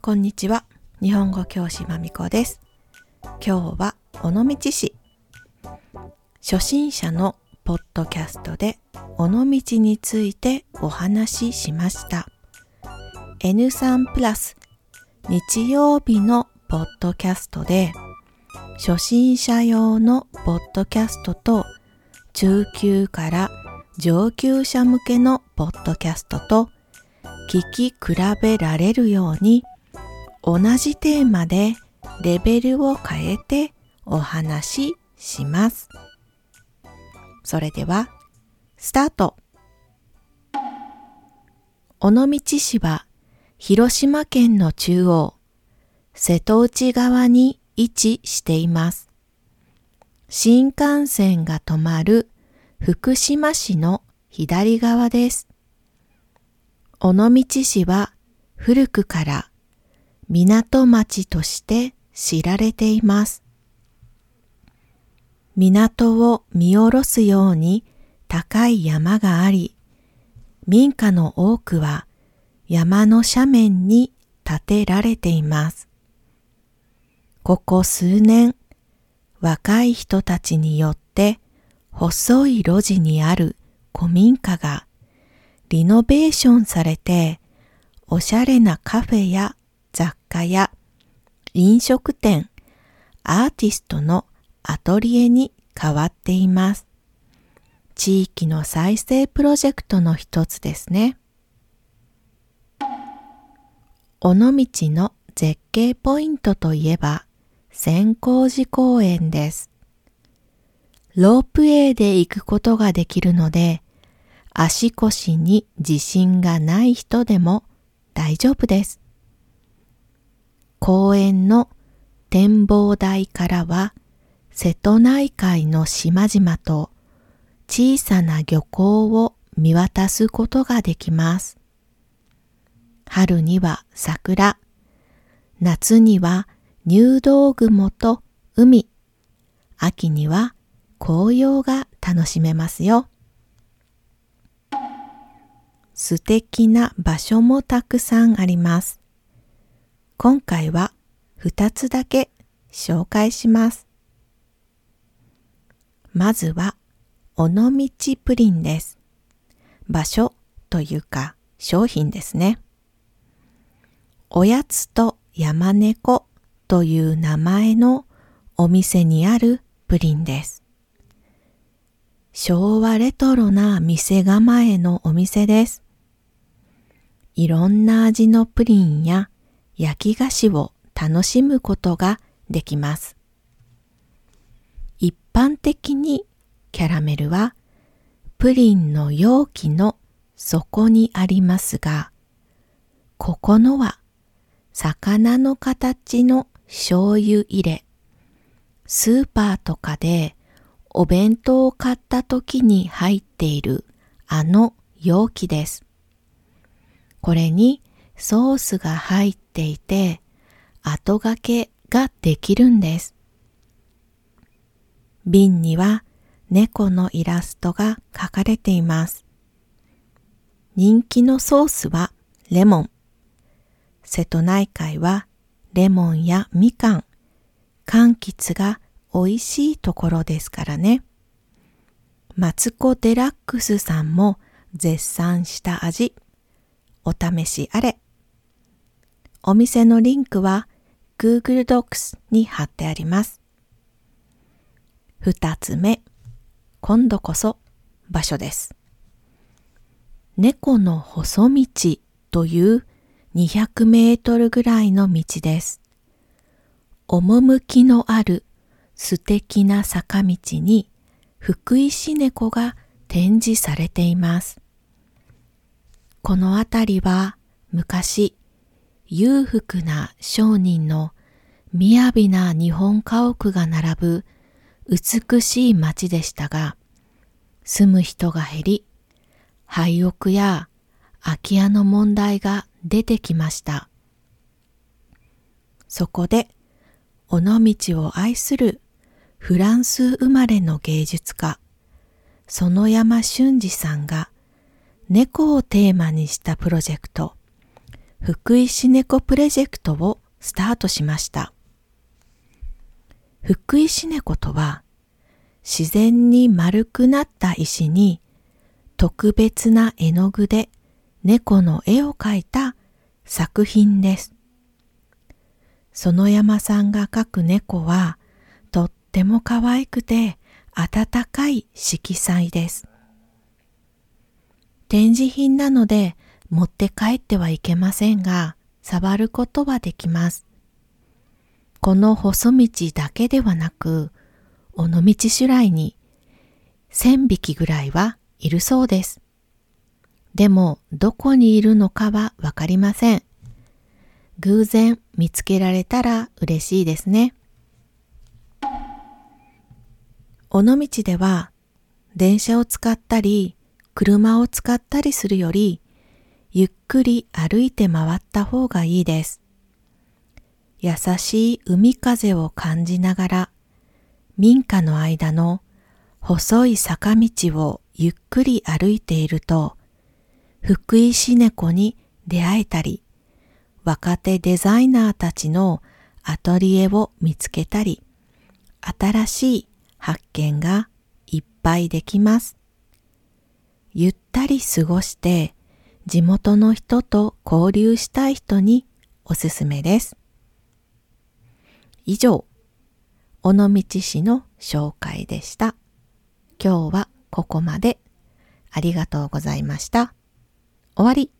こんにちは。日本語教師まみこです。今日は尾道市。初心者のポッドキャストで尾道についてお話ししました。N3 プラス日曜日のポッドキャストで初心者用のポッドキャストと中級から上級者向けのポッドキャストと聞き比べられるように同じテーマでレベルを変えてお話しします。それでは、スタート尾道市は広島県の中央、瀬戸内側に位置しています。新幹線が止まる福島市の左側です。尾道市は古くから港町として知られています。港を見下ろすように高い山があり、民家の多くは山の斜面に建てられています。ここ数年、若い人たちによって細い路地にある古民家がリノベーションされて、おしゃれなカフェや雑貨や飲食店、アーティストのアトリエに変わっています。地域の再生プロジェクトの一つですね。尾道の絶景ポイントといえば千光寺公園です。ロープウェイで行くことができるので、足腰に自信がない人でも大丈夫です。公園の展望台からは瀬戸内海の島々と小さな漁港を見渡すことができます。春には桜、夏には入道雲と海、秋には紅葉が楽しめますよ。素敵な場所もたくさんあります。今回は2つだけ紹介します。まずは、尾道プリンです。場所というか商品ですね。おやつと山猫という名前のお店にあるプリンです。昭和レトロな店構えのお店です。いろんな味のプリンや焼き菓子を楽しむことができます。一般的にキャラメルはプリンの容器の底にありますが、ここのは魚の形の醤油入れ。スーパーとかでお弁当を買った時に入っているあの容器です。これにソースが入っていて後掛けができるんです。瓶には猫のイラストが描かれています。人気のソースはレモン。瀬戸内海はレモンやみかん、柑橘が美味しいところですからね。マツコ・デラックスさんも絶賛した味。お試しあれ。お店のリンクは Google Docs に貼ってあります。二つ目、今度こそ場所です。猫の細道という200メートルぐらいの道です。趣のある素敵な坂道に福石猫が展示されています。この辺りは昔裕福な商人の雅な日本家屋が並ぶ美しい町でしたが、住む人が減り、廃屋や空き家の問題が出てきました。そこで、尾道を愛するフランス生まれの芸術家、園山俊二さんが猫をテーマにしたプロジェクト、福井市猫プロジェクトをスタートしました。福井市猫とは自然に丸くなった石に特別な絵の具で猫の絵を描いた作品です。園山さんが描く猫はとっても可愛くて温かい色彩です。展示品なので持って帰ってはいけませんが、触ることはできます。この細道だけではなく、尾道種来に千匹ぐらいはいるそうです。でも、どこにいるのかはわかりません。偶然見つけられたら嬉しいですね。尾道では電車を使ったり車を使ったりするよりゆっくり歩いて回った方がいいです。優しい海風を感じながら民家の間の細い坂道をゆっくり歩いていると福井市猫に出会えたり若手デザイナーたちのアトリエを見つけたり、新しい発見がいっぱいできます。ったり過ごして地元の人と交流したい人におすすめです。以上、尾道市の紹介でした。今日はここまで。ありがとうございました。終わり。